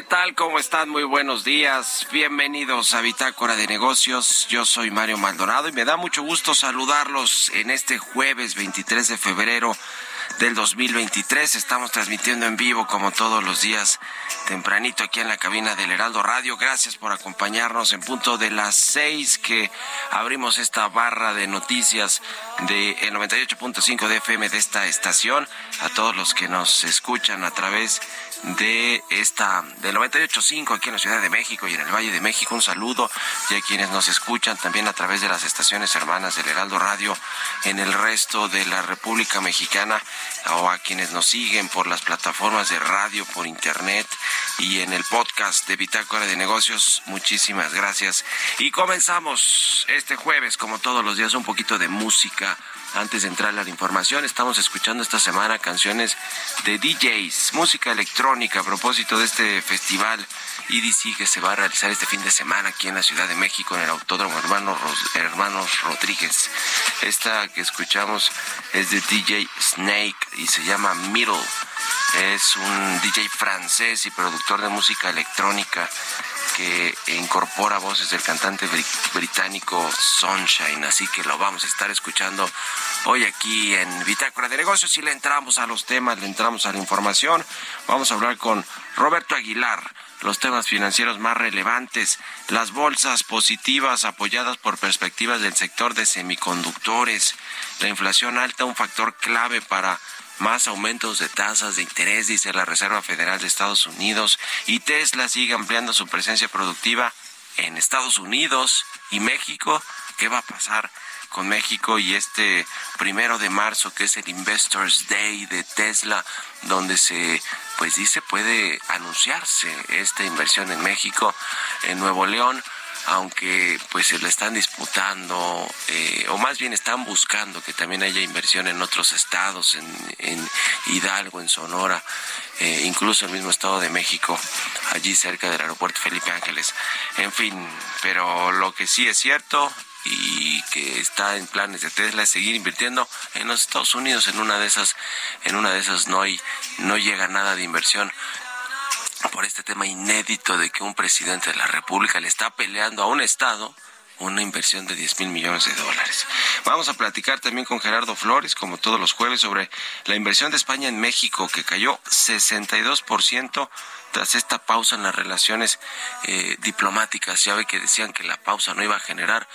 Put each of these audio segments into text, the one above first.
¿Qué tal? ¿Cómo están? Muy buenos días. Bienvenidos a Bitácora de Negocios. Yo soy Mario Maldonado y me da mucho gusto saludarlos en este jueves 23 de febrero del 2023. Estamos transmitiendo en vivo como todos los días tempranito aquí en la cabina del Heraldo Radio. Gracias por acompañarnos en punto de las seis que abrimos esta barra de noticias de el 98.5 de FM de esta estación. A todos los que nos escuchan a través de esta del 98.5 aquí en la Ciudad de México y en el Valle de México. Un saludo y a quienes nos escuchan también a través de las estaciones hermanas del Heraldo Radio en el resto de la República Mexicana o a quienes nos siguen por las plataformas de radio, por internet y en el podcast de Bitácora de Negocios. Muchísimas gracias. Y comenzamos este jueves, como todos los días, un poquito de música antes de entrar a la información, estamos escuchando esta semana canciones de DJs, música electrónica a propósito de este festival EDC que se va a realizar este fin de semana aquí en la Ciudad de México en el Autódromo Hermanos, Hermanos Rodríguez. Esta que escuchamos es de DJ Snake y se llama Middle. Es un DJ francés y productor de música electrónica que incorpora voces del cantante británico Sunshine, así que lo vamos a estar escuchando hoy aquí en Bitácora de Negocios y le entramos a los temas, le entramos a la información. Vamos a hablar con Roberto Aguilar, los temas financieros más relevantes, las bolsas positivas apoyadas por perspectivas del sector de semiconductores, la inflación alta, un factor clave para más aumentos de tasas de interés, dice la Reserva Federal de Estados Unidos, y Tesla sigue ampliando su presencia productiva en Estados Unidos y México. ¿Qué va a pasar con México y este primero de marzo, que es el Investors Day de Tesla, donde se, pues dice, puede anunciarse esta inversión en México, en Nuevo León aunque pues se le están disputando eh, o más bien están buscando que también haya inversión en otros estados, en, Hidalgo, en Sonora, eh, incluso el mismo Estado de México, allí cerca del aeropuerto Felipe Ángeles. En fin, pero lo que sí es cierto y que está en planes de Tesla es seguir invirtiendo en los Estados Unidos en una de esas en una de esas no hay no llega nada de inversión por este tema inédito de que un presidente de la República le está peleando a un Estado una inversión de 10 mil millones de dólares. Vamos a platicar también con Gerardo Flores, como todos los jueves, sobre la inversión de España en México, que cayó 62% tras esta pausa en las relaciones eh, diplomáticas. Ya ve que decían que la pausa no iba a generar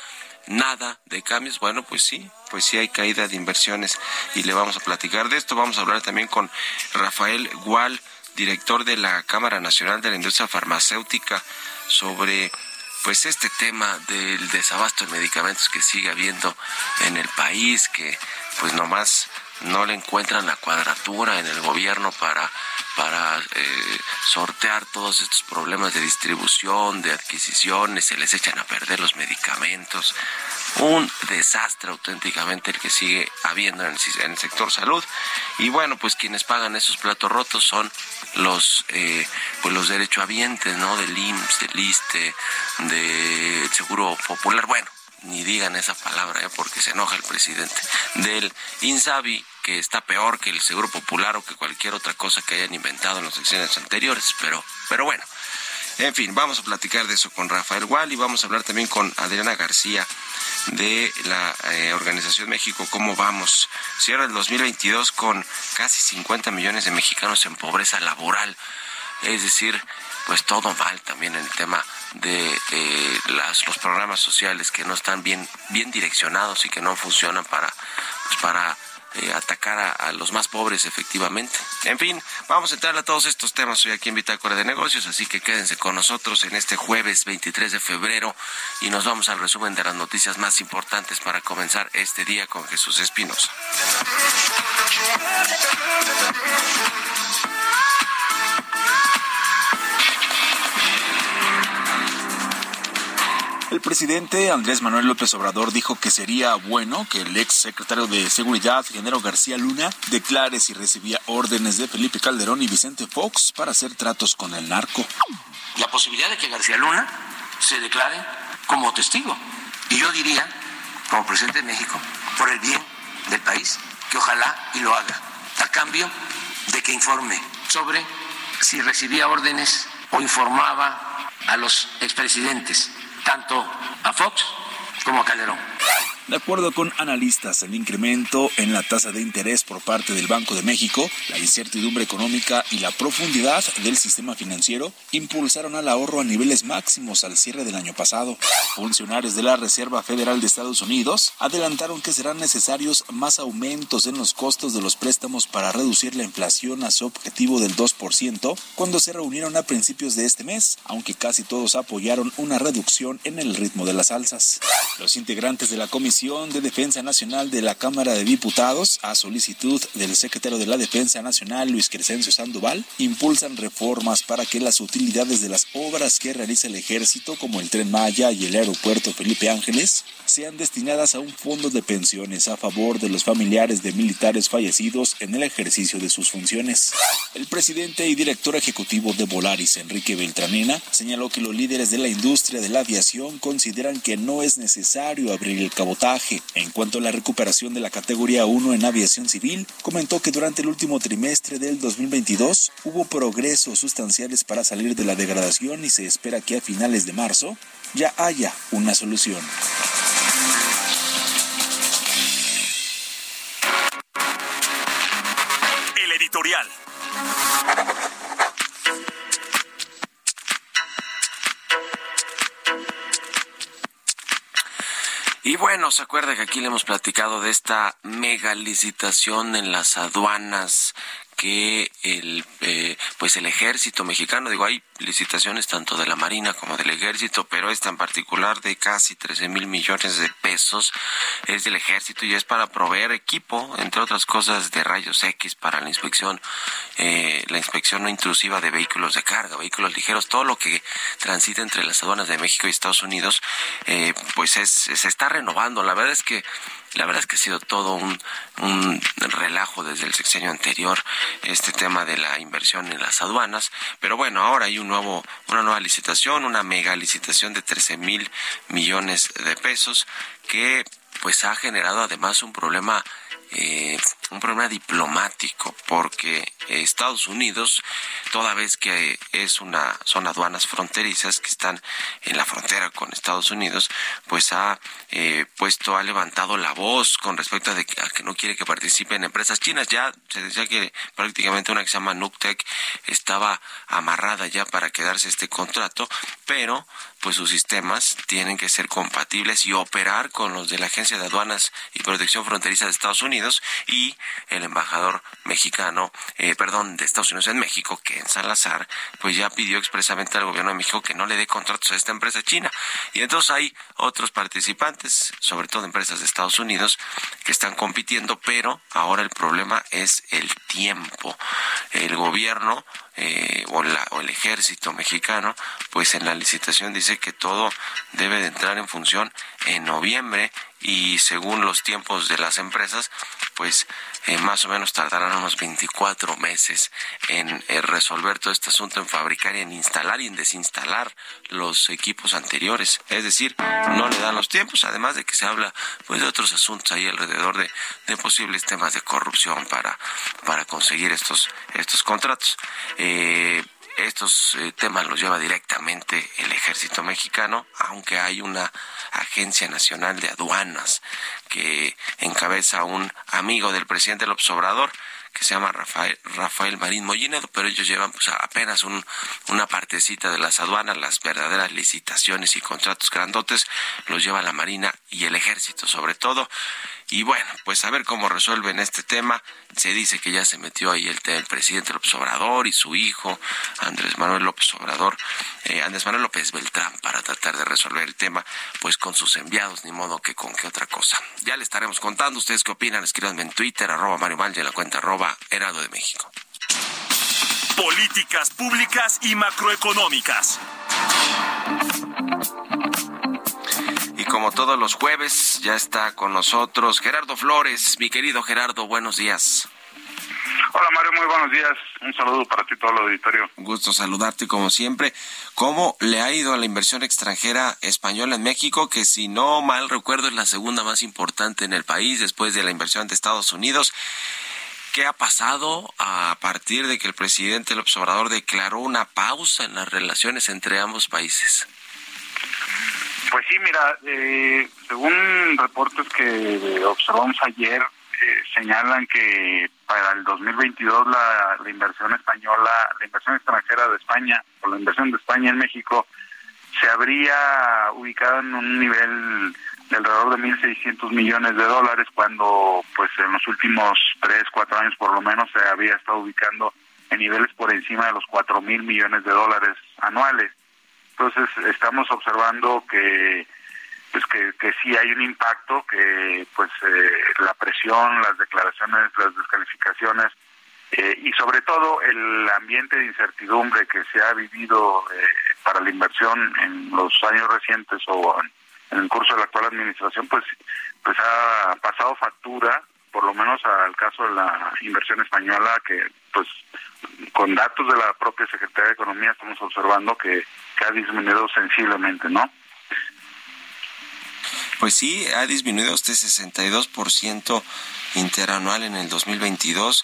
nada de cambios. Bueno, pues sí, pues sí hay caída de inversiones y le vamos a platicar de esto. Vamos a hablar también con Rafael Gual director de la Cámara Nacional de la Industria Farmacéutica, sobre pues este tema del desabasto de medicamentos que sigue habiendo en el país, que pues nomás no le encuentran la cuadratura en el gobierno para para eh, sortear todos estos problemas de distribución, de adquisiciones, se les echan a perder los medicamentos. Un desastre auténticamente el que sigue habiendo en el, sector salud. Y bueno, pues quienes pagan esos platos rotos son los eh, pues los derechohabientes, ¿no? Del IMSS, del ISTE, del Seguro Popular. Bueno, ni digan esa palabra, ¿eh? porque se enoja el presidente. Del INSABI, que está peor que el Seguro Popular o que cualquier otra cosa que hayan inventado en las secciones anteriores, pero, pero bueno. En fin, vamos a platicar de eso con Rafael Gual y vamos a hablar también con Adriana García de la eh, Organización México, cómo vamos. Cierra el 2022 con casi 50 millones de mexicanos en pobreza laboral. Es decir, pues todo mal también en el tema de los programas sociales que no están bien, bien direccionados y que no funcionan para, pues para eh, atacar a, los más pobres efectivamente. En fin, vamos a entrar a todos estos temas hoy aquí en Bitácora de Negocios, así que quédense con nosotros en este jueves 23 de febrero y nos vamos al resumen de las noticias más importantes para comenzar este día con Jesús Espinosa. El presidente Andrés Manuel López Obrador dijo que sería bueno que el ex secretario de Seguridad, Genero García Luna, declare si recibía órdenes de Felipe Calderón y Vicente Fox para hacer tratos con el narco. La posibilidad de que García Luna se declare como testigo. Y yo diría, como presidente de México, por el bien del país, que ojalá y lo haga, a cambio de que informe sobre si recibía órdenes o informaba a los expresidentes tanto a Fox como a Calderón. De acuerdo con analistas, el incremento en la tasa de interés por parte del Banco de México, la incertidumbre económica y la profundidad del sistema financiero impulsaron al ahorro a niveles máximos al cierre del año pasado. Funcionarios de la Reserva Federal de Estados Unidos adelantaron que serán necesarios más aumentos en los costos de los préstamos para reducir la inflación a su objetivo del 2% cuando se reunieron a principios de este mes, aunque casi todos apoyaron una reducción en el ritmo de las alzas. Los integrantes de la Comisión de Defensa Nacional de la Cámara de Diputados, a solicitud del secretario de la Defensa Nacional, Luis Crescencio Sandoval, impulsan reformas para que las utilidades de las obras que realiza el ejército, como el tren Maya y el aeropuerto Felipe Ángeles, sean destinadas a un fondo de pensiones a favor de los familiares de militares fallecidos en el ejercicio de sus funciones. El presidente y director ejecutivo de Volaris, Enrique Beltranena, señaló que los líderes de la industria de la aviación consideran que no es necesario abrir el cabotaje en cuanto a la recuperación de la categoría 1 en aviación civil, comentó que durante el último trimestre del 2022 hubo progresos sustanciales para salir de la degradación y se espera que a finales de marzo ya haya una solución. Y bueno, se acuerda que aquí le hemos platicado de esta mega licitación en las aduanas que el eh, pues el ejército mexicano, digo, hay licitaciones tanto de la Marina como del ejército, pero esta en particular de casi 13 mil millones de pesos es del ejército y es para proveer equipo, entre otras cosas, de rayos X para la inspección, eh, la inspección no intrusiva de vehículos de carga, vehículos ligeros, todo lo que transita entre las aduanas de México y Estados Unidos, eh, pues es, se está renovando. La verdad es que la verdad es que ha sido todo un, un relajo desde el sexenio anterior este tema de la inversión en las aduanas, pero bueno, ahora hay un nuevo, una nueva licitación, una mega licitación de 13 mil millones de pesos que pues ha generado además un problema eh, un problema diplomático porque Estados Unidos toda vez que es una son aduanas fronterizas que están en la frontera con Estados Unidos pues ha eh, puesto ha levantado la voz con respecto a, que no quiere que participen empresas chinas. Ya se decía que prácticamente una que se llama Nuctec estaba amarrada ya para quedarse este contrato pero pues sus sistemas tienen que ser compatibles y operar con los de la Agencia de Aduanas y Protección Fronteriza de Estados Unidos y el embajador mexicano, eh, perdón, de Estados Unidos en México, que en Salazar, pues ya pidió expresamente al gobierno de México que no le dé contratos a esta empresa china. Y entonces hay otros participantes, sobre todo empresas de Estados Unidos, que están compitiendo, pero ahora el problema es el tiempo. El gobierno eh, o, o, el ejército mexicano, pues en la licitación dice que todo debe de entrar en función en noviembre y según los tiempos de las empresas, pues eh, más o menos tardarán unos 24 meses en eh, resolver todo este asunto, en fabricar y en instalar y en desinstalar los equipos anteriores. Es decir, no le dan los tiempos, además de que se habla pues de otros asuntos ahí alrededor de, de posibles temas de corrupción para, para conseguir estos, estos contratos. Eh, estos eh, temas los lleva directamente el ejército mexicano, aunque hay una agencia nacional de aduanas que encabeza un amigo del presidente López Obrador que se llama Rafael, Rafael Marín Mollinedo, pero ellos llevan pues, apenas un, una partecita de las aduanas, las verdaderas licitaciones y contratos grandotes los lleva la Marina y el Ejército sobre todo. Y bueno, pues a ver cómo resuelven este tema. Se dice que ya se metió ahí el, presidente López Obrador y su hijo, Andrés Manuel López Obrador, eh, Andrés Manuel López Beltrán, para tratar de resolver el tema, pues con sus enviados, ni modo que con qué otra cosa. Ya le estaremos contando. ¿Ustedes qué opinan? Escríbanme en Twitter, arroba Mario Mal, en la cuenta arroba Herado de México. Políticas públicas y macroeconómicas. Como todos los jueves, ya está con nosotros Gerardo Flores. Mi querido Gerardo, buenos días. Hola Mario, muy buenos días. Un saludo para ti todo el auditorio. Un gusto saludarte como siempre. ¿Cómo le ha ido a la inversión extranjera española en México, que si no mal recuerdo es la segunda más importante en el país después de la inversión de Estados Unidos? ¿Qué ha pasado a partir de que el presidente López Obrador declaró una pausa en las relaciones entre ambos países? Pues sí, mira, eh, según reportes que observamos ayer, eh, señalan que para el 2022 la, la inversión española, la inversión extranjera de España, o la inversión de España en México, se habría ubicado en un nivel de alrededor de 1.600 millones de dólares, cuando pues en los últimos 3, 4 años por lo menos se había estado ubicando en niveles por encima de los 4.000 millones de dólares anuales. Entonces estamos observando que pues que, que sí hay un impacto, que pues eh, la presión, las declaraciones, las descalificaciones eh, y sobre todo el ambiente de incertidumbre que se ha vivido eh, para la inversión en los años recientes o en, en el curso de la actual administración, pues pues ha pasado factura, por lo menos al caso de la inversión española, que pues con datos de la propia Secretaría de Economía estamos observando que, ha disminuido sensiblemente, ¿no? Pues sí, ha disminuido este 62% interanual en el 2022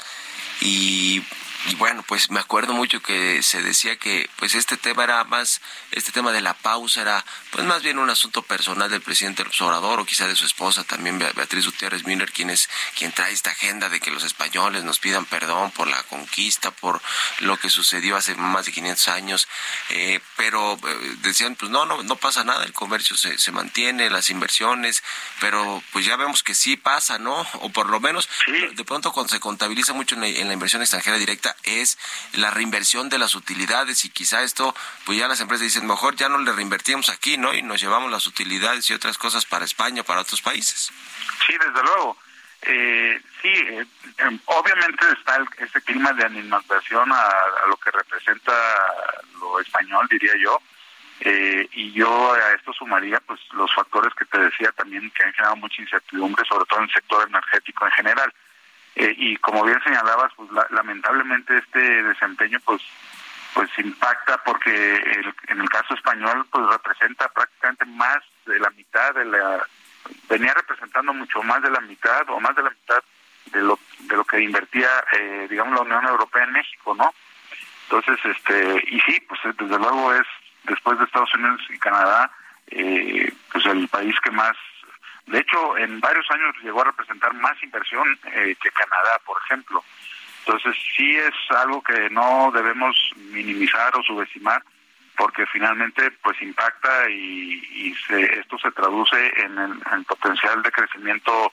y y bueno, pues me acuerdo mucho que se decía que pues este tema era más, este tema de la pausa era pues más bien un asunto personal del presidente López Obrador o quizá de su esposa también Beatriz Gutiérrez Müller, quien es quien trae esta agenda de que los españoles nos pidan perdón por la conquista, por lo que sucedió hace más de 500 años, eh, pero eh, decían pues no, no, no pasa nada, el comercio se, se mantiene, las inversiones, pero pues ya vemos que sí pasa, ¿no? O por lo menos de pronto cuando se contabiliza mucho en la inversión extranjera directa, es la reinversión de las utilidades y quizá esto, pues ya las empresas dicen, mejor ya no le reinvertimos aquí, ¿no? Y nos llevamos las utilidades y otras cosas para España, para otros países. Sí, desde luego. Eh, sí, eh, em, obviamente está el, ese clima de animación a, lo que representa lo español, diría yo. Eh, y yo a esto sumaría pues los factores que te decía también que han generado mucha incertidumbre, sobre todo en el sector energético en general. Eh, y como bien señalabas, pues lamentablemente este desempeño pues pues impacta porque en el caso español pues representa prácticamente más de la mitad de la venía representando mucho más de la mitad o más de la mitad de lo de lo que invertía eh, digamos la Unión Europea en México, ¿no? Entonces este y sí pues desde luego es después de Estados Unidos y Canadá eh, pues el país que más de hecho, en varios años llegó a representar más inversión eh, que Canadá, por ejemplo. Entonces, sí es algo que no debemos minimizar o subestimar, porque finalmente pues impacta y, esto se traduce en el, potencial de crecimiento,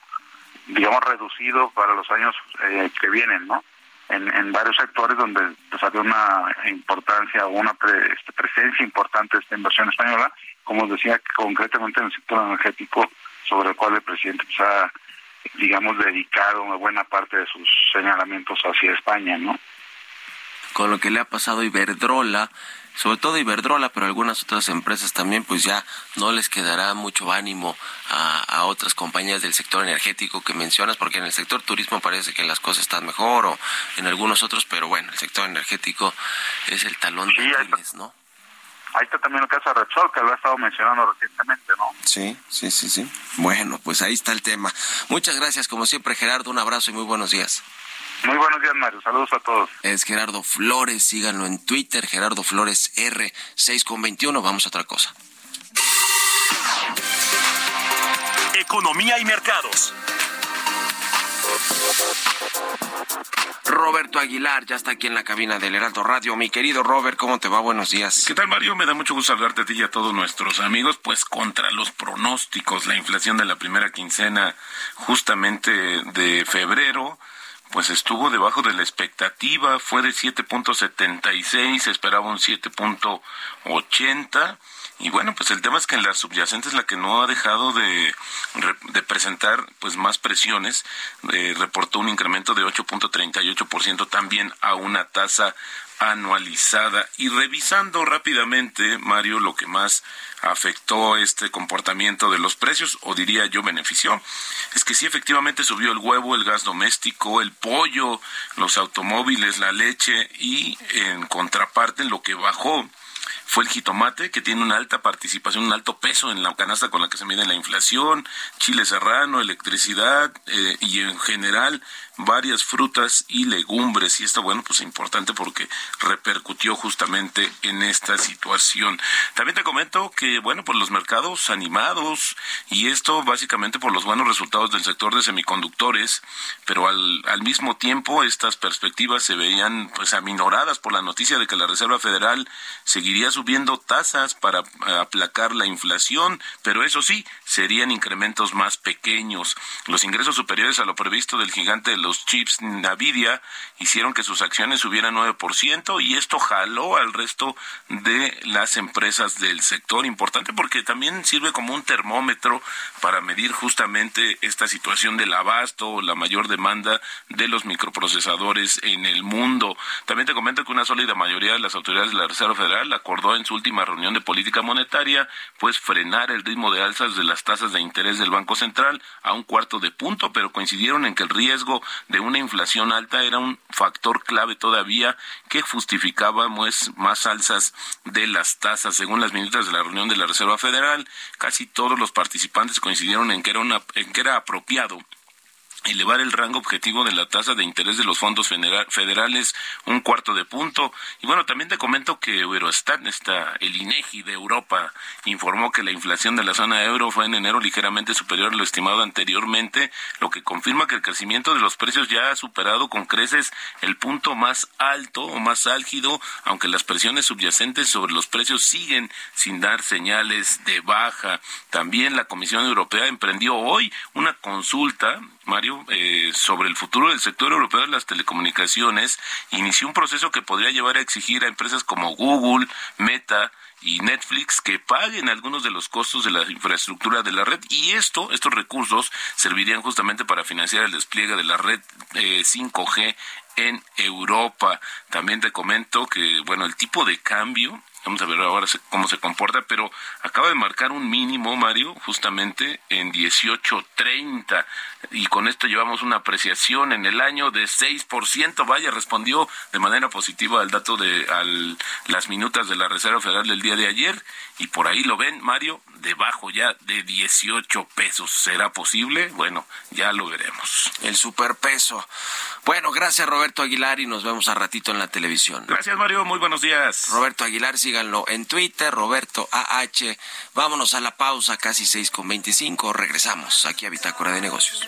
digamos, reducido para los años eh, que vienen, ¿no? En, varios sectores donde pues había una importancia o una este, presencia importante de esta inversión española, como decía, concretamente en el sector energético, sobre el cual el presidente pues, ha, digamos, dedicado una buena parte de sus señalamientos hacia España, ¿no? Con lo que le ha pasado a Iberdrola, sobre todo Iberdrola, pero algunas otras empresas también, pues ya no les quedará mucho ánimo a, a, otras compañías del sector energético que mencionas, porque en el sector turismo parece que las cosas están mejor o en algunos otros, pero bueno, el sector energético es el talón de Aquiles, ¿no? Ahí está también el caso de Repsol, que lo ha estado mencionando recientemente, ¿no? Sí, sí, sí, sí. Bueno, pues ahí está el tema. Muchas gracias, como siempre, Gerardo. Un abrazo y muy buenos días. Muy buenos días, Mario. Saludos a todos. Es Gerardo Flores. Síganlo en Twitter, Gerardo Flores R, 6 con 21. Vamos a otra cosa. Economía y mercados. Roberto Aguilar ya está aquí en la cabina del Heraldo Radio. Mi querido Robert, ¿cómo te va? Buenos días. ¿Qué tal, Mario? Me da mucho gusto saludarte a ti y a todos nuestros amigos. Pues contra los pronósticos, la inflación de la primera quincena justamente de febrero pues estuvo debajo de la expectativa, fue de 7.76, esperaba un 7.80 y bueno, pues el tema es que la subyacente es la que no ha dejado de, de presentar pues más presiones. Eh, reportó un incremento de 8.38% también a una tasa anualizada. Y revisando rápidamente, Mario, lo que más afectó este comportamiento de los precios, o diría yo benefició, es que sí efectivamente subió el huevo, el gas doméstico, el pollo, los automóviles, la leche y en contraparte lo que bajó fue el jitomate, que tiene una alta participación, un alto peso en la canasta con la que se mide la inflación, chile serrano, electricidad eh, y en general varias frutas y legumbres y esto bueno pues importante porque repercutió justamente en esta situación. También te comento que bueno pues los mercados animados y esto básicamente por los buenos resultados del sector de semiconductores, pero al, al mismo tiempo estas perspectivas se veían pues aminoradas por la noticia de que la Reserva Federal seguiría subiendo tasas para aplacar la inflación, pero eso sí, serían incrementos más pequeños. Los ingresos superiores a lo previsto del gigante de los los chips Nvidia hicieron que sus acciones subieran 9% y esto jaló al resto de las empresas del sector. Importante porque también sirve como un termómetro para medir justamente esta situación del abasto, la mayor demanda de los microprocesadores en el mundo. También te comento que una sólida mayoría de las autoridades de la Reserva Federal acordó en su última reunión de política monetaria pues frenar el ritmo de alzas de las tasas de interés del Banco Central a un cuarto de punto, pero coincidieron en que el riesgo de una inflación alta era un factor clave todavía que justificaba pues, más alzas de las tasas. Según las minutas de la reunión de la Reserva Federal, casi todos los participantes coincidieron en que era, una, en que era apropiado elevar el rango objetivo de la tasa de interés de los fondos federales un cuarto de punto. Y bueno, también te comento que Eurostat, está, el INEGI de Europa, informó que la inflación de la zona euro fue en enero ligeramente superior a lo estimado anteriormente, lo que confirma que el crecimiento de los precios ya ha superado con creces el punto más alto o más álgido, aunque las presiones subyacentes sobre los precios siguen sin dar señales de baja. También la Comisión Europea emprendió hoy una consulta Mario, eh, sobre el futuro del sector europeo de las telecomunicaciones, inició un proceso que podría llevar a exigir a empresas como Google, Meta, y Netflix que paguen algunos de los costos de la infraestructura de la red y esto, estos recursos servirían justamente para financiar el despliegue de la red 5G eh, en Europa. También te comento que, bueno, el tipo de cambio Vamos a ver ahora cómo se comporta, pero acaba de marcar un mínimo, Mario, justamente en 18.30. Y con esto llevamos una apreciación en el año de 6%. Vaya, respondió de manera positiva al dato de al, las minutas de la Reserva Federal del día de ayer. Y por ahí lo ven, Mario, debajo ya de 18 pesos. ¿Será posible? Bueno, ya lo veremos. El superpeso. Bueno, gracias Roberto Aguilar y nos vemos a ratito en la televisión. Gracias Mario, muy buenos días. Roberto Aguilar, síganlo en Twitter, Roberto AH. Vámonos a la pausa, casi 6 con 25. Regresamos aquí a Bitácora de Negocios.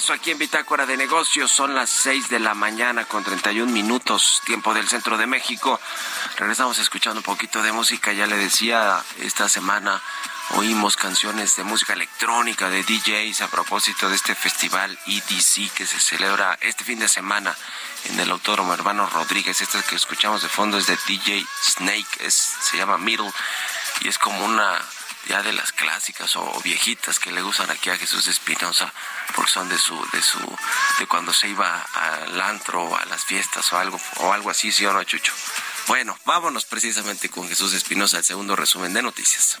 Regreso aquí en Bitácora de Negocios. Son las 6 de la mañana con 31 minutos, tiempo del centro de México. Regresamos escuchando un poquito de música. Ya le decía, esta semana oímos canciones de música electrónica de DJs a propósito de este festival EDC que se celebra este fin de semana en el Autódromo Hermano Rodríguez. Este que escuchamos de fondo es de DJ Snake, se llama Middle y es como una ya de las clásicas o viejitas que le gustan aquí a Jesús Espinosa porque son de su de su de cuando se iba al antro o a las fiestas o algo o algo así, sí o no, Chucho. Bueno, vámonos precisamente con Jesús Espinosa, el segundo resumen de noticias.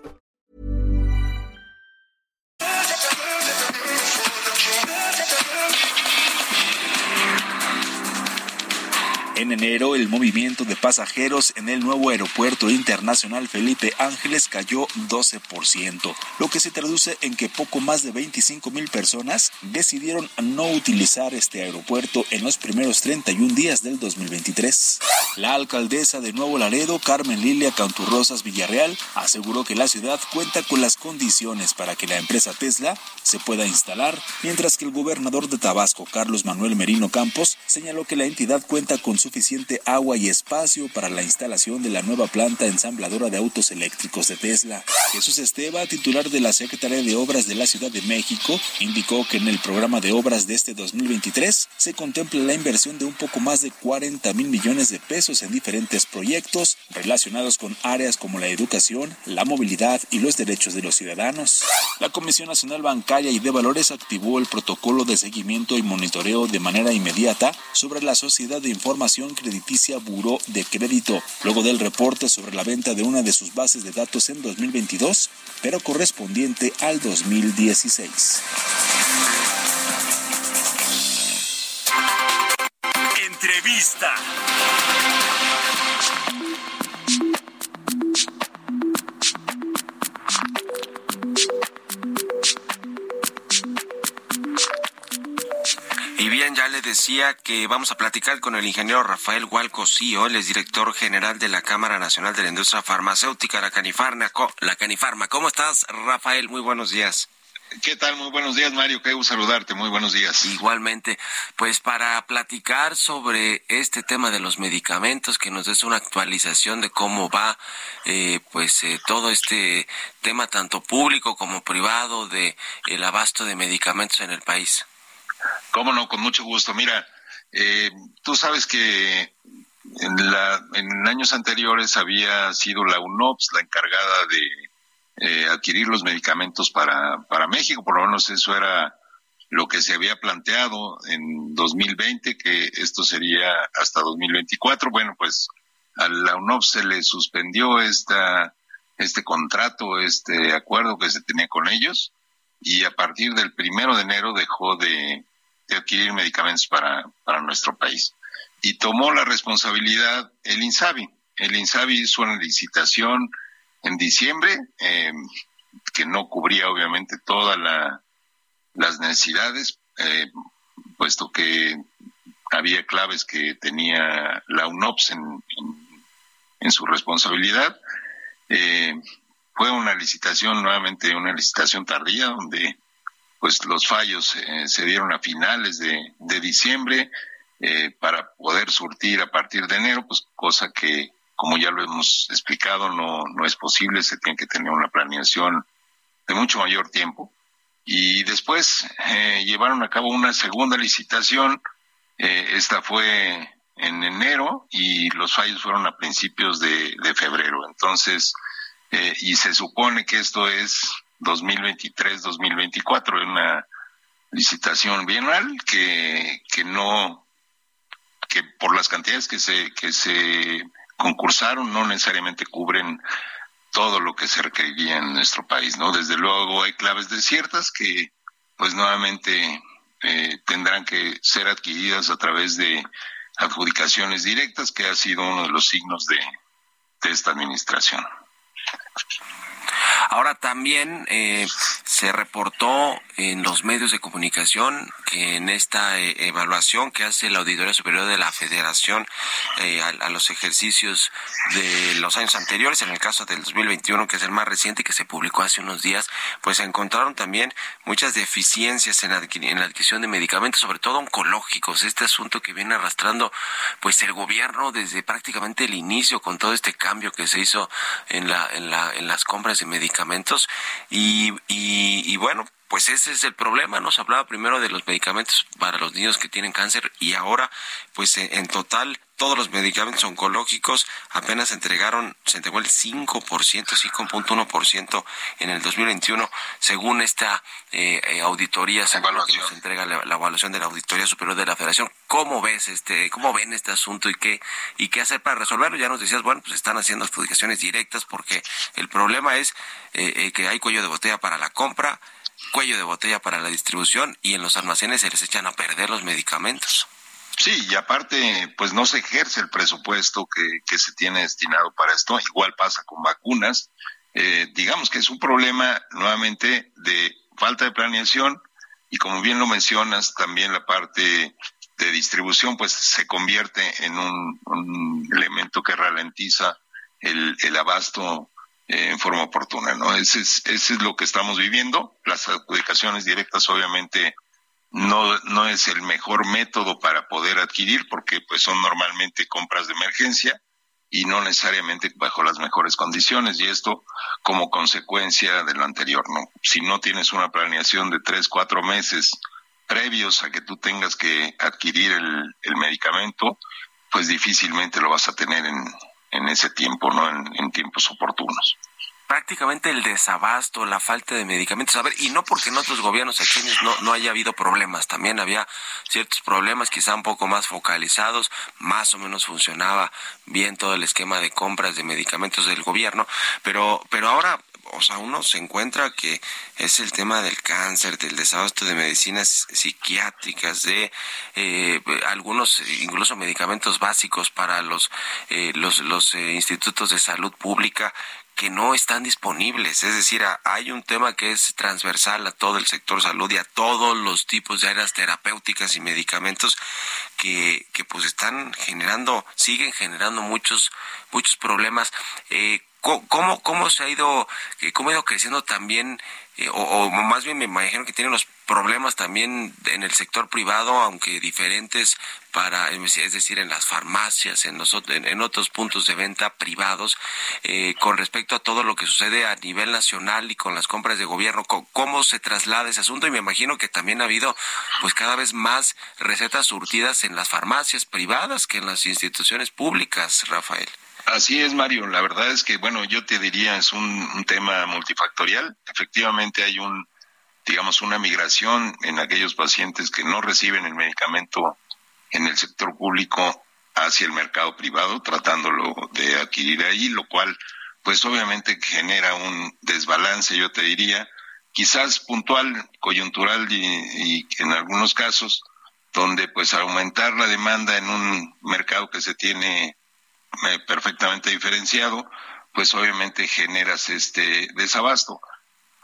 En enero, el movimiento de pasajeros en el nuevo aeropuerto internacional Felipe Ángeles cayó 12%, lo que se traduce en que poco más de 25 mil personas decidieron no utilizar este aeropuerto en los primeros 31 días del 2023. La alcaldesa de Nuevo Laredo, Carmen Lilia Canturrosas Villarreal, aseguró que la ciudad cuenta con las condiciones para que la empresa Tesla se pueda instalar, mientras que el gobernador de Tabasco, Carlos Manuel Merino Campos, señaló que la entidad cuenta con suficiente agua y espacio para la instalación de la nueva planta ensambladora de autos eléctricos de Tesla. Jesús Esteba, titular de la Secretaría de Obras de la Ciudad de México, indicó que en el programa de obras de este 2023 se contempla la inversión de un poco más de 40 mil millones de pesos en diferentes proyectos relacionados con áreas como la educación, la movilidad y los derechos de los ciudadanos. La Comisión Nacional Bancaria y de Valores activó el protocolo de seguimiento y monitoreo de manera inmediata sobre la Sociedad de Información Crediticia Buró de Crédito, luego del reporte sobre la venta de una de sus bases de datos en 2022, pero correspondiente al 2016. Entrevista. Decía que vamos a platicar con el ingeniero Rafael Hualco él es director general de la Cámara Nacional de la Industria Farmacéutica, la Canifarma. La Canifarma. ¿Cómo estás, Rafael? Muy buenos días. ¿Qué tal? Muy buenos días, Mario. Qué gusto saludarte. Muy buenos días. Igualmente, pues para platicar sobre este tema de los medicamentos, que nos des una actualización de cómo va, eh, pues eh, todo este tema tanto público como privado de el abasto de medicamentos en el país. Cómo no, con mucho gusto. Mira, eh, tú sabes que en, la, en años anteriores había sido la UNOPS la encargada de eh, adquirir los medicamentos para, para México, por lo menos eso era lo que se había planteado en 2020, que esto sería hasta 2024. Bueno, pues a la UNOP se le suspendió esta, este contrato, este acuerdo que se tenía con ellos, y a partir del primero de enero dejó de, adquirir medicamentos para, para nuestro país. Y tomó la responsabilidad el INSABI. El INSABI hizo una licitación en diciembre, eh, que no cubría obviamente todas las necesidades, eh, puesto que había claves que tenía la UNOPS en, en, su responsabilidad. Eh, fue una licitación, nuevamente una licitación tardía, donde pues los fallos se dieron a finales de, de diciembre para poder surtir a partir de enero, pues cosa que como ya lo hemos explicado, no, no es posible, se tiene que tener una planeación de mucho mayor tiempo. Y después eh, llevaron a cabo una segunda licitación, eh, esta fue en enero y los fallos fueron a principios de, febrero. Entonces, eh, y se supone que esto es 2023-2024, una licitación bienal que, que no, que por las cantidades que se, que se concursaron no necesariamente cubren todo lo que se requeriría en nuestro país, ¿no? Desde luego hay claves desiertas que, pues nuevamente eh, tendrán que ser adquiridas a través de adjudicaciones directas, que ha sido uno de los signos de, de esta administración. Ahora también eh, se reportó en los medios de comunicación que en esta eh, evaluación que hace la Auditoría Superior de la Federación eh, a, los ejercicios de los años anteriores, en el caso del 2021, que es el más reciente que se publicó hace unos días, pues se encontraron también muchas deficiencias en, en la adquisición de medicamentos, sobre todo oncológicos. Este asunto que viene arrastrando pues el gobierno desde prácticamente el inicio con todo este cambio que se hizo en, la, en, la, en las compras de medicamentos y, y, bueno, pues ese es el problema. Nos hablaba primero de los medicamentos para los niños que tienen cáncer y ahora, pues en total, todos los medicamentos oncológicos apenas entregaron, se entregó el 5%, 5.1% en el 2021, según esta eh, eh, auditoría, según que nos entrega la, evaluación de la Auditoría Superior de la Federación. ¿Cómo ves este, cómo ven este asunto y qué, y qué hacer para resolverlo? Ya nos decías, bueno, pues están haciendo adjudicaciones directas porque el problema es eh, que hay cuello de botella para la compra, cuello de botella para la distribución y en los almacenes se les echan a perder los medicamentos. Sí, y aparte, pues no se ejerce el presupuesto que, que se tiene destinado para esto. Igual pasa con vacunas. Eh, digamos que es un problema nuevamente de falta de planeación y como bien lo mencionas, también la parte de distribución pues se convierte en un, elemento que ralentiza el, el abasto eh, en forma oportuna, ¿no? Ese es, ese es lo que estamos viviendo. Las adjudicaciones directas obviamente no, no es el mejor método para poder adquirir porque pues son normalmente compras de emergencia y no necesariamente bajo las mejores condiciones y esto como consecuencia de lo anterior, ¿no? Si no tienes una planeación de tres, cuatro meses previos a que tú tengas que adquirir el, el medicamento, pues difícilmente lo vas a tener en, en ese tiempo, ¿no? en tiempos oportunos prácticamente el desabasto, la falta de medicamentos. A ver, y no porque en otros gobiernos sexenios no, no haya habido problemas, también había ciertos problemas quizá un poco más focalizados, más o menos funcionaba bien todo el esquema de compras de medicamentos del gobierno, pero, pero ahora o sea, uno se encuentra que es el tema del cáncer, del desabasto de medicinas psiquiátricas, de eh, algunos incluso medicamentos básicos para los eh, los, los eh, institutos de salud pública que no están disponibles. Es decir, hay un tema que es transversal a todo el sector salud y a todos los tipos de áreas terapéuticas y medicamentos que, que pues están generando, siguen generando muchos, muchos problemas. Eh, ¿Cómo, cómo se ha ido, eh, cómo ha ido creciendo también, eh, o, o, más bien me imagino que tienen los problemas también en el sector privado, aunque diferentes para, es decir, en las farmacias, en, los, en, otros puntos de venta privados, eh, con respecto a todo lo que sucede a nivel nacional y con las compras de gobierno, cómo se traslada ese asunto y me imagino que también ha habido pues cada vez más recetas surtidas en las farmacias privadas que en las instituciones públicas, Rafael. Así es, Mario. La verdad es que, bueno, yo te diría, es un, un tema multifactorial. Efectivamente hay un digamos, una migración en aquellos pacientes que no reciben el medicamento en el sector público hacia el mercado privado, tratándolo de adquirir ahí, lo cual, pues obviamente genera un desbalance, yo te diría, quizás puntual, coyuntural y, en algunos casos, donde pues aumentar la demanda en un mercado que se tiene eh, perfectamente diferenciado, pues obviamente generas este desabasto.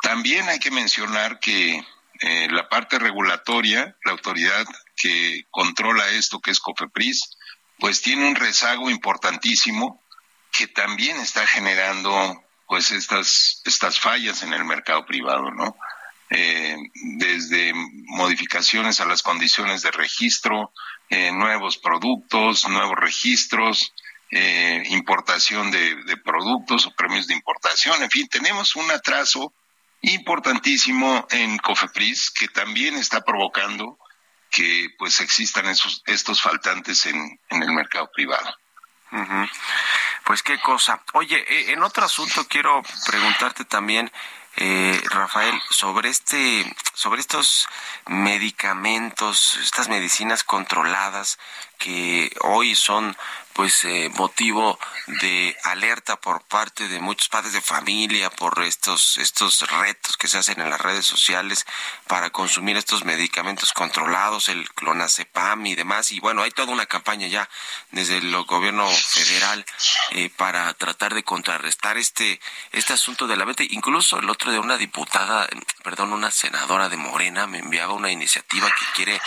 También hay que mencionar que eh, la parte regulatoria, la autoridad que controla esto, que es COFEPRIS, pues tiene un rezago importantísimo que también está generando pues estas, estas fallas en el mercado privado, ¿no? Eh, desde modificaciones a las condiciones de registro, eh, nuevos productos, nuevos registros, importación de, de productos o premios de importación, en fin, tenemos un atraso importantísimo en COFEPRIS que también está provocando que pues existan esos, estos faltantes en, en el mercado privado. Pues qué cosa. Oye, eh, en otro asunto quiero preguntarte también, eh, Rafael, sobre este, sobre estos medicamentos, estas medicinas controladas que hoy son pues eh, motivo de alerta por parte de muchos padres de familia por estos estos retos que se hacen en las redes sociales para consumir estos medicamentos controlados, el clonazepam y demás. Y bueno, hay toda una campaña ya desde el gobierno federal eh, para tratar de contrarrestar este este asunto de la venta, incluso el otro de una diputada, perdón, una senadora de Morena me enviaba una iniciativa que quiere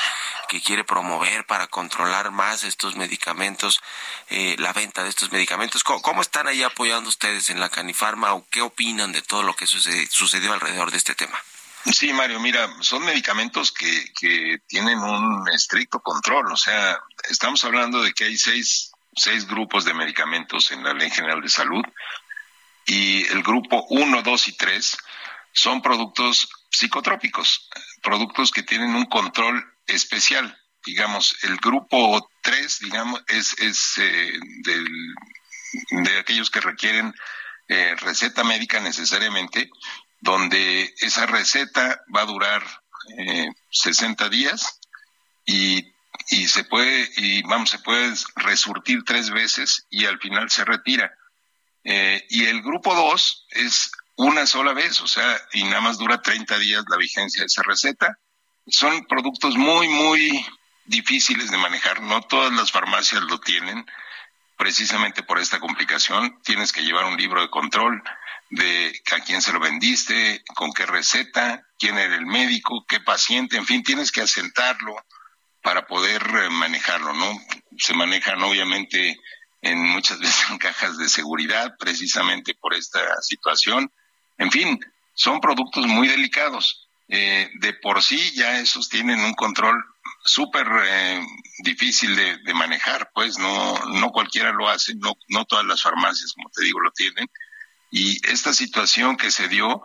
que quiere promover para controlar más estos medicamentos, eh, la venta de estos medicamentos. ¿Cómo, están ahí apoyando ustedes en la Canifarma o qué opinan de todo lo que sucedió alrededor de este tema? Sí, Mario, mira, son medicamentos que, que tienen un estricto control, o sea, estamos hablando de que hay seis, seis grupos de medicamentos en la Ley General de Salud y el grupo 1, 2 y 3 son productos psicotrópicos, productos que tienen un control especial. Digamos, el grupo 3, digamos, es, es eh, de aquellos que requieren eh, receta médica necesariamente, donde esa receta va a durar eh, 60 días y, y se puede, y vamos, se puede resurtir tres veces y al final se retira. Eh, y el grupo 2 es una sola vez, o sea, y nada más dura 30 días la vigencia de esa receta son productos muy, muy difíciles de manejar. No todas las farmacias lo tienen, precisamente por esta complicación. Tienes que llevar un libro de control de a quién se lo vendiste, con qué receta, quién era el médico, qué paciente, en fin, tienes que asentarlo para poder eh, manejarlo, ¿no? Se manejan obviamente en muchas veces en cajas de seguridad precisamente por esta situación. En fin, son productos muy delicados. Eh, de por sí ya esos tienen un control súper eh, difícil de, de, manejar, pues no, no cualquiera lo hace, no, no todas las farmacias, como te digo, lo tienen. Y esta situación que se dio,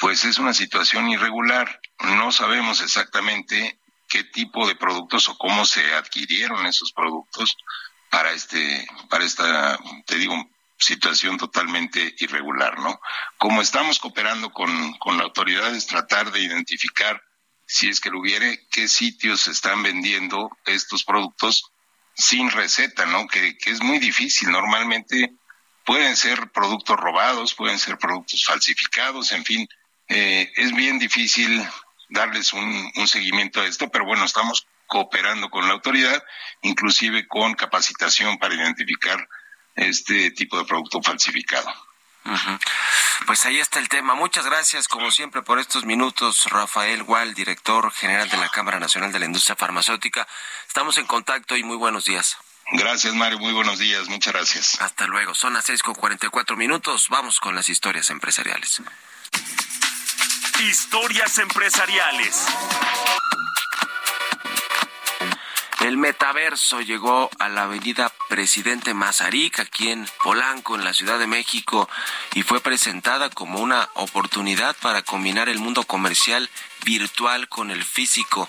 pues es una situación irregular. No sabemos exactamente qué tipo de productos o cómo se adquirieron esos productos para este, para esta, te digo, situación totalmente irregular, ¿no? Como estamos cooperando con, con la autoridad es tratar de identificar, si es que lo hubiere, qué sitios están vendiendo estos productos sin receta, ¿no? Que, que es muy difícil. Normalmente pueden ser productos robados, pueden ser productos falsificados, en fin, eh, es bien difícil darles un, un seguimiento a esto, pero bueno, estamos cooperando con la autoridad, inclusive con capacitación para identificar este tipo de producto falsificado. Pues ahí está el tema. Muchas gracias, como siempre, por estos minutos, Rafael Gual, director general de la Cámara Nacional de la Industria Farmacéutica. Estamos en contacto y muy buenos días. Gracias, Mario. Muy buenos días. Muchas gracias. Hasta luego. Son las seis con cuarenta y cuatro minutos. Vamos con las historias empresariales. Historias empresariales. El metaverso llegó a la avenida Presidente Mazarik, aquí en Polanco, en la Ciudad de México, y fue presentada como una oportunidad para combinar el mundo comercial virtual con el físico.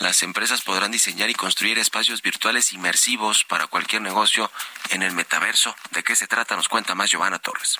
Las empresas podrán diseñar y construir espacios virtuales inmersivos para cualquier negocio en el metaverso. ¿De qué se trata? Nos cuenta más Giovanna Torres.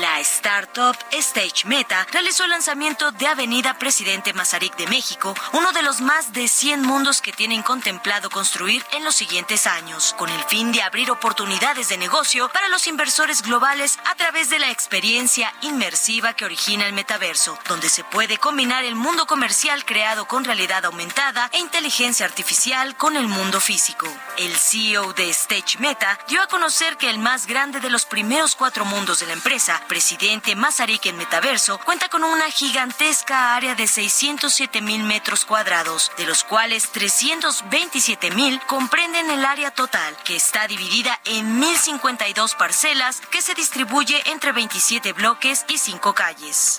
La startup Stage Meta realizó el lanzamiento de Avenida Presidente Mazarik de México, uno de los más de 100 mundos que tienen contemplado construir en los siguientes años, con el fin de abrir oportunidades de negocio para los inversores globales a través de la experiencia inmersiva que origina el metaverso, donde se puede combinar el mundo comercial creado con realidad aumentada e inteligencia artificial con el mundo físico. El CEO de Stage Meta dio a conocer que el más grande de los primeros cuatro mundos de la empresa presidente Mazarik en Metaverso, cuenta con una gigantesca área de 607 mil metros cuadrados, de los cuales 327 mil comprenden el área total, que está dividida en 1052 parcelas que se distribuye entre 27 bloques y 5 calles.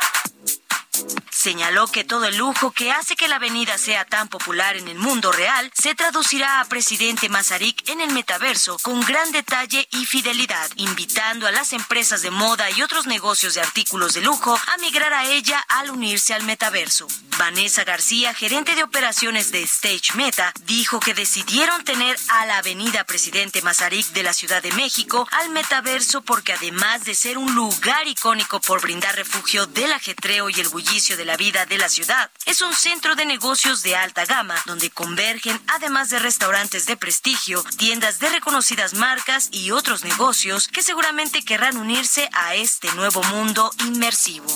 Señaló que todo el lujo que hace que la avenida sea tan popular en el mundo real se traducirá a presidente Mazarik en el metaverso con gran detalle y fidelidad, invitando a las empresas de moda y otros negocios de artículos de lujo a migrar a ella al unirse al metaverso. Vanessa García, gerente de operaciones de Stage Meta, dijo que decidieron tener a la avenida Presidente Mazarik de la Ciudad de México al metaverso porque además de ser un lugar icónico por brindar refugio del ajetreo y el bullicio de la vida de la ciudad, es un centro de negocios de alta gama donde convergen, además de restaurantes de prestigio, tiendas de reconocidas marcas y otros negocios que seguramente querrán unirse a este nuevo mundo inmersivo.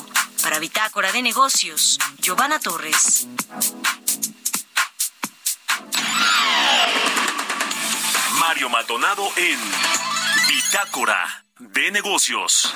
Para Bitácora de Negocios, Giovanna Torres. Mario Maldonado en Bitácora de Negocios.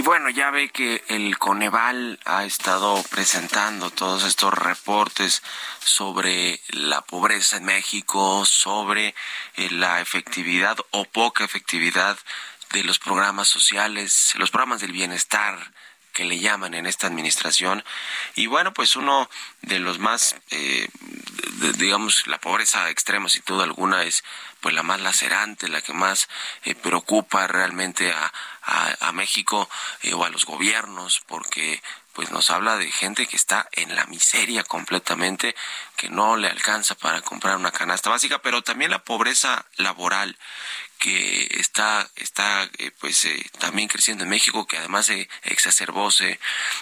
Y bueno, ya ve que el Coneval ha estado presentando todos estos reportes sobre la pobreza en México, sobre eh, la efectividad o poca efectividad de los programas sociales, los programas del bienestar que le llaman en esta administración. Y bueno, pues uno de los más, eh, digamos, la pobreza extrema sin duda alguna es pues la más lacerante, la que más eh, preocupa realmente a, a, México eh, o a los gobiernos, porque pues nos habla de gente que está en la miseria completamente, que no le alcanza para comprar una canasta básica, pero también la pobreza laboral que está está eh, pues eh, también creciendo en México que además se exacerbó se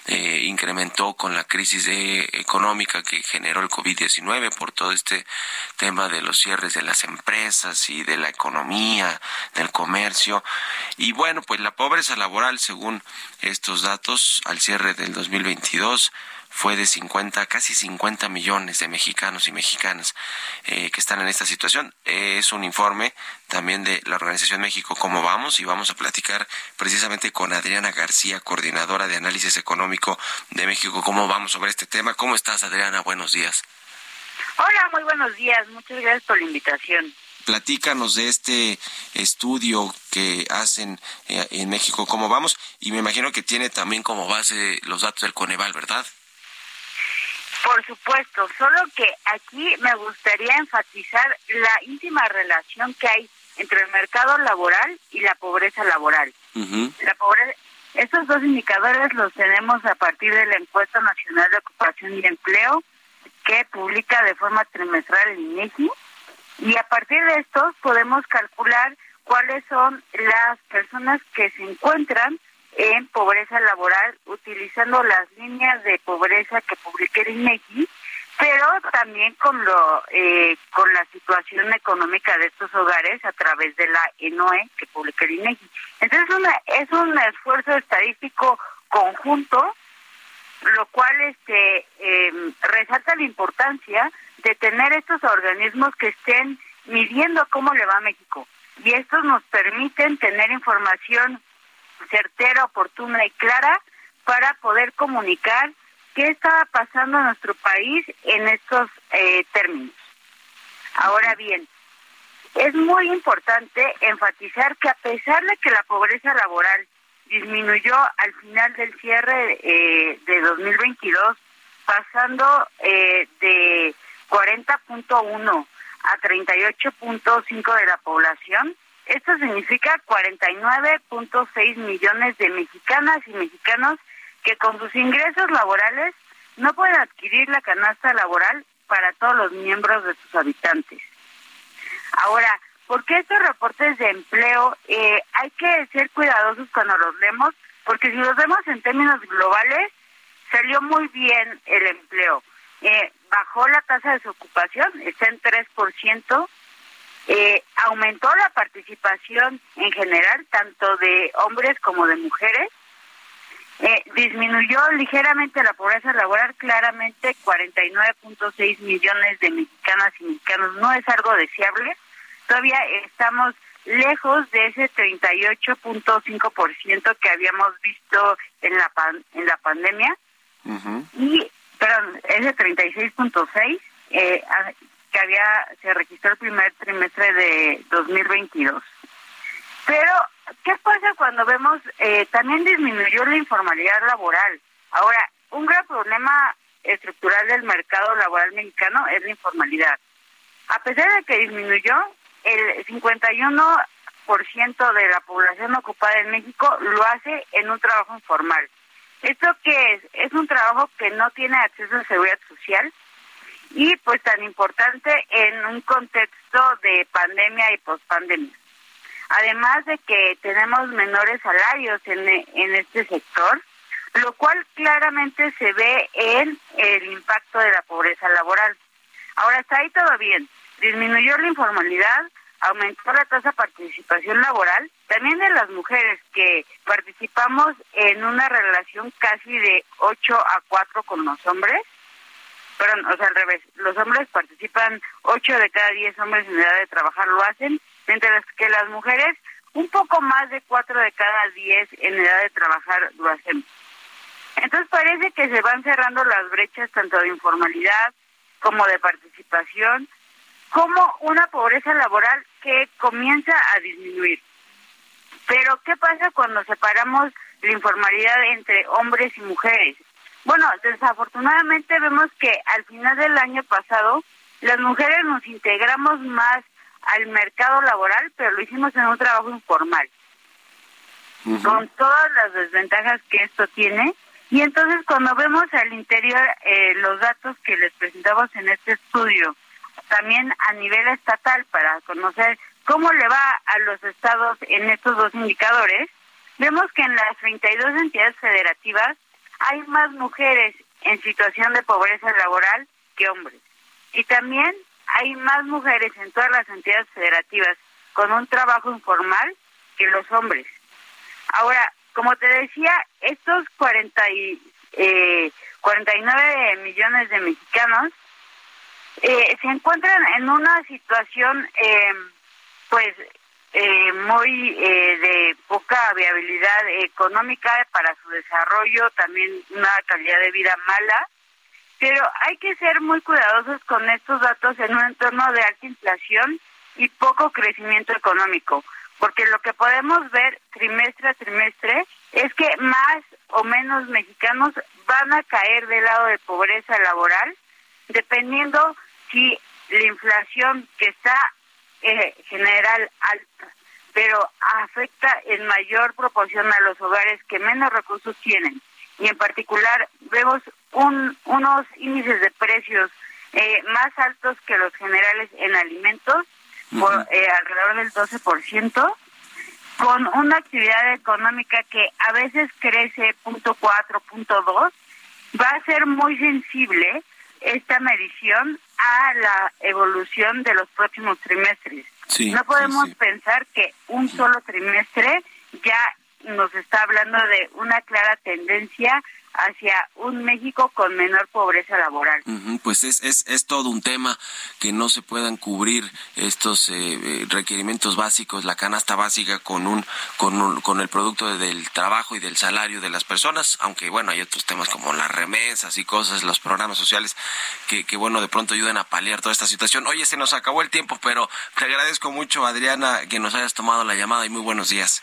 eh, incrementó con la crisis económica que generó el COVID-19 por todo este tema de los cierres de las empresas y de la economía del comercio. Y bueno pues la pobreza laboral según estos datos al cierre del 2022 fue de 50, casi 50 millones de mexicanos y mexicanas eh, que están en esta situación. es un informe también de la Organización México Cómo Vamos y vamos a platicar precisamente con Adriana García, coordinadora de análisis económico de México Cómo Vamos sobre este tema. ¿Cómo estás, Adriana? Buenos días. Hola, muy buenos días. Muchas gracias por la invitación platícanos de este estudio que hacen eh, en México, cómo vamos, y me imagino que tiene también como base los datos del Coneval, ¿verdad? Por supuesto, solo que aquí me gustaría enfatizar la íntima relación que hay entre el mercado laboral y la pobreza laboral. La pobreza, estos dos indicadores los tenemos a partir de la encuesta nacional de ocupación y empleo que publica de forma trimestral el INEGI y a partir de estos podemos calcular cuáles son las personas que se encuentran en pobreza laboral utilizando las líneas de pobreza que publica el INEGI, pero también con lo eh, con la situación económica de estos hogares a través de la ENOE que publica el INEGI. Entonces una, es un esfuerzo estadístico conjunto, lo cual este em, resalta la importancia de tener estos organismos que estén midiendo cómo le va a México. Y estos nos permiten tener información certera, oportuna y clara para poder comunicar qué estaba pasando en nuestro país en estos eh, términos. Ahora bien, es muy importante enfatizar que a pesar de que la pobreza laboral disminuyó al final del cierre eh, de 2022, pasando eh, de 40.1 a 38.5 de la población, esto significa 49.6 millones de mexicanas y mexicanos que con sus ingresos laborales no pueden adquirir la canasta laboral para todos los miembros de sus habitantes. Ahora, ¿por qué estos reportes de empleo eh, hay que ser cuidadosos cuando los leemos? Porque si los vemos en términos globales, salió muy bien el empleo. Eh, bajó la tasa de desocupación, está en 3%, eh, aumentó la participación en general, tanto de hombres como de mujeres. Eh, disminuyó ligeramente la pobreza laboral, claramente 49.6 millones de mexicanas y mexicanos no es algo deseable. Todavía estamos lejos de ese 38.5% que habíamos visto en la en la pandemia. Y, perdón, ese 36.6 eh, había se registró el primer trimestre de 2022. Pero, ¿qué pasa cuando vemos, eh, también disminuyó la informalidad laboral? Ahora, un gran problema estructural del mercado laboral mexicano es la informalidad. A pesar de que disminuyó, el 51% de la población ocupada en México lo hace en un trabajo informal. ¿Esto qué es? Es un trabajo que no tiene acceso a seguridad social, y pues tan importante en un contexto de pandemia y pospandemia. Además de que tenemos menores salarios en, en este sector, lo cual claramente se ve en el impacto de la pobreza laboral. Ahora está ahí todo bien. Disminuyó la informalidad, aumentó la tasa de participación laboral, también de las mujeres que participamos en una relación casi de 8 a 4 con los hombres, perdón, o sea, al revés, los hombres participan, 8 de cada 10 hombres en edad de trabajar lo hacen, mientras que las mujeres, un poco más de 4 de cada 10 en edad de trabajar lo hacen. Entonces parece que se van cerrando las brechas tanto de informalidad como de participación, como una pobreza laboral que comienza a disminuir. Pero, ¿qué pasa cuando separamos la informalidad entre hombres y mujeres? Bueno, desafortunadamente vemos que al final del año pasado las mujeres nos integramos más al mercado laboral, pero lo hicimos en un trabajo informal, con todas las desventajas que esto tiene. Y entonces cuando vemos al interior eh, los datos que les presentamos en este estudio, también a nivel estatal para conocer cómo le va a los estados en estos dos indicadores, vemos que en las 32 entidades federativas hay más mujeres en situación de pobreza laboral que hombres. Y también hay más mujeres en todas las entidades federativas con un trabajo informal que los hombres. Ahora, como te decía, estos 40 y, eh, 49 millones de mexicanos eh, se encuentran en una situación, eh, pues, eh, muy eh, de poca viabilidad económica para su desarrollo, también una calidad de vida mala, pero hay que ser muy cuidadosos con estos datos en un entorno de alta inflación y poco crecimiento económico, porque lo que podemos ver trimestre a trimestre es que más o menos mexicanos van a caer del lado de pobreza laboral, dependiendo si la inflación que está eh, general alta, pero afecta en mayor proporción a los hogares que menos recursos tienen. Y en particular vemos un, unos índices de precios eh, más altos que los generales en alimentos, por eh, alrededor del 12%, con una actividad económica que a veces crece punto cuatro, punto dos, va a ser muy sensible esta medición a la evolución de los próximos trimestres. no podemos pensar que un solo trimestre ya nos está hablando de una clara tendencia hacia un México con menor pobreza laboral. pues es, es, es todo un tema que no se puedan cubrir estos eh, eh, requerimientos básicos, la canasta básica con un, con con el producto del trabajo y del salario de las personas, aunque bueno, hay otros temas como las remesas y cosas, los programas sociales que, que bueno, de pronto ayudan a paliar toda esta situación. Oye, se nos acabó el tiempo, pero te agradezco mucho, Adriana, que nos hayas tomado la llamada y muy buenos días.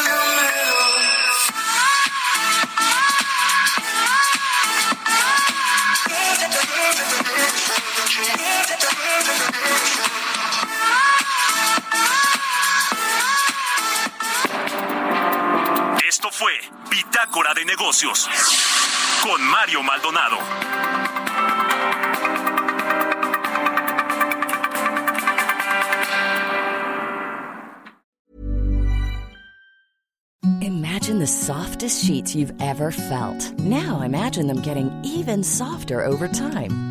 Fue Bitácora de Negocios con Mario Maldonado. Imagine the softest sheets you've ever felt. Now imagine them getting even softer over time.